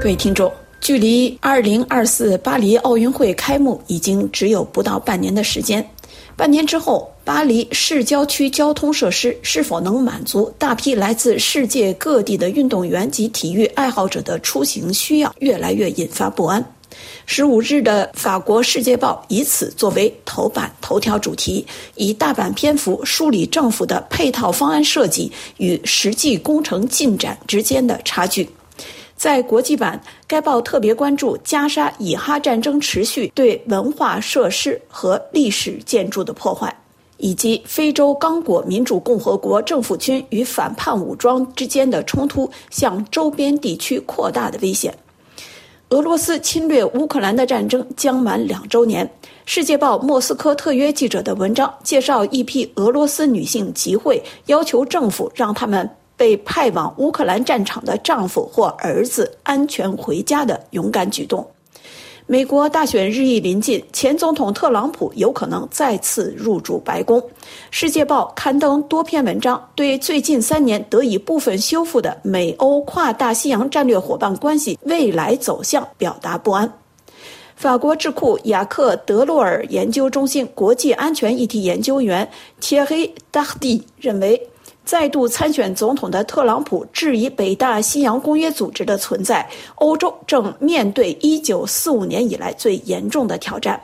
各位听众，距离二零二四巴黎奥运会开幕已经只有不到半年的时间。半年之后，巴黎市郊区交通设施是否能满足大批来自世界各地的运动员及体育爱好者的出行需要，越来越引发不安。十五日的法国《世界报》以此作为头版头条主题，以大版篇幅梳理政府的配套方案设计与实际工程进展之间的差距。在国际版，该报特别关注加沙以哈战争持续对文化设施和历史建筑的破坏，以及非洲刚果民主共和国政府军与反叛武装之间的冲突向周边地区扩大的危险。俄罗斯侵略乌克兰的战争将满两周年。《世界报》莫斯科特约记者的文章介绍一批俄罗斯女性集会，要求政府让他们。被派往乌克兰战场的丈夫或儿子安全回家的勇敢举动。美国大选日益临近，前总统特朗普有可能再次入主白宫。《世界报》刊登多篇文章，对最近三年得以部分修复的美欧跨大西洋战略伙伴关系未来走向表达不安。法国智库雅克德洛尔研究中心国际安全议题研究员切黑达蒂认为。再度参选总统的特朗普质疑北大西洋公约组织的存在，欧洲正面对1945年以来最严重的挑战。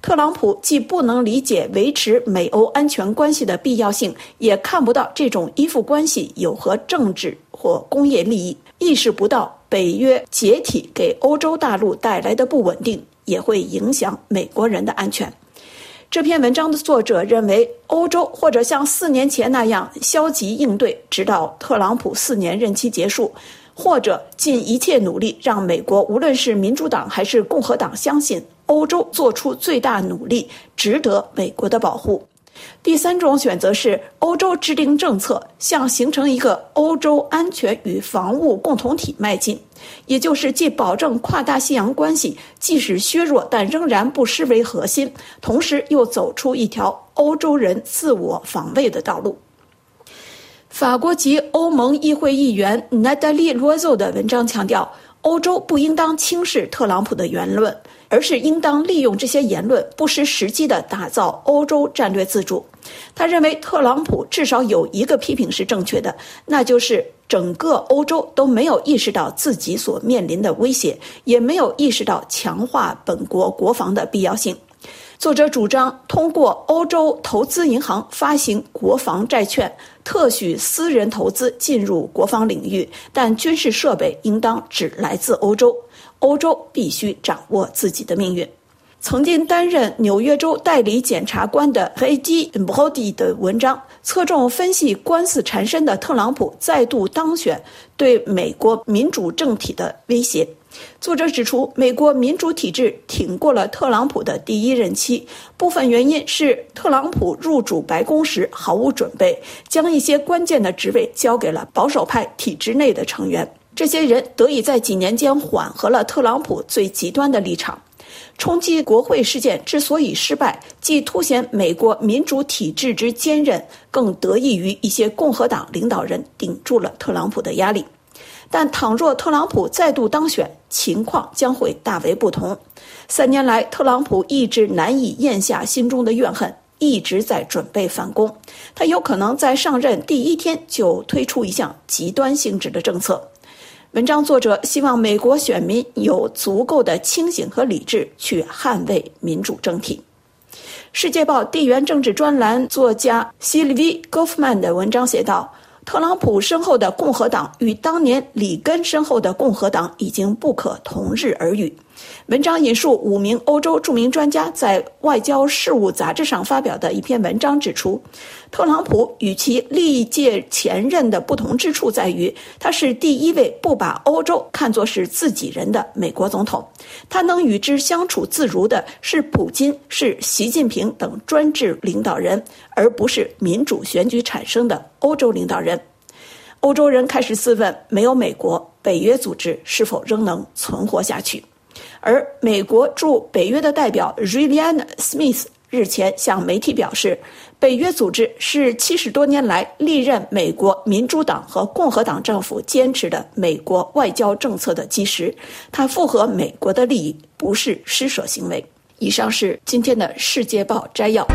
特朗普既不能理解维持美欧安全关系的必要性，也看不到这种依附关系有何政治或工业利益，意识不到北约解体给欧洲大陆带来的不稳定也会影响美国人的安全。这篇文章的作者认为，欧洲或者像四年前那样消极应对，直到特朗普四年任期结束，或者尽一切努力让美国，无论是民主党还是共和党，相信欧洲做出最大努力，值得美国的保护。第三种选择是欧洲制定政策，向形成一个欧洲安全与防务共同体迈进，也就是既保证跨大西洋关系即使削弱，但仍然不失为核心，同时又走出一条欧洲人自我防卫的道路。法国籍欧盟议会议员纳达利·罗佐的文章强调，欧洲不应当轻视特朗普的言论。而是应当利用这些言论，不失时机地打造欧洲战略自主。他认为，特朗普至少有一个批评是正确的，那就是整个欧洲都没有意识到自己所面临的威胁，也没有意识到强化本国国防的必要性。作者主张通过欧洲投资银行发行国防债券，特许私人投资进入国防领域，但军事设备应当只来自欧洲。欧洲必须掌握自己的命运。曾经担任纽约州代理检察官的黑基·博迪的文章侧重分析官司缠身的特朗普再度当选对美国民主政体的威胁。作者指出，美国民主体制挺过了特朗普的第一任期，部分原因是特朗普入主白宫时毫无准备，将一些关键的职位交给了保守派体制内的成员。这些人得以在几年间缓和了特朗普最极端的立场。冲击国会事件之所以失败，既凸显美国民主体制之坚韧，更得益于一些共和党领导人顶住了特朗普的压力。但倘若特朗普再度当选，情况将会大为不同。三年来，特朗普一直难以咽下心中的怨恨，一直在准备反攻。他有可能在上任第一天就推出一项极端性质的政策。文章作者希望美国选民有足够的清醒和理智去捍卫民主政体。《世界报》地缘政治专栏作家希利维·戈夫曼的文章写道：“特朗普身后的共和党与当年里根身后的共和党已经不可同日而语。”文章引述五名欧洲著名专家在《外交事务》杂志上发表的一篇文章指出，特朗普与其历届前任的不同之处在于，他是第一位不把欧洲看作是自己人的美国总统。他能与之相处自如的是普京、是习近平等专制领导人，而不是民主选举产生的欧洲领导人。欧洲人开始自问：没有美国，北约组织是否仍能存活下去？而美国驻北约的代表 r i l l i a n Smith 日前向媒体表示，北约组织是七十多年来历任美国民主党和共和党政府坚持的美国外交政策的基石，它符合美国的利益，不是施舍行为。以上是今天的《世界报》摘要。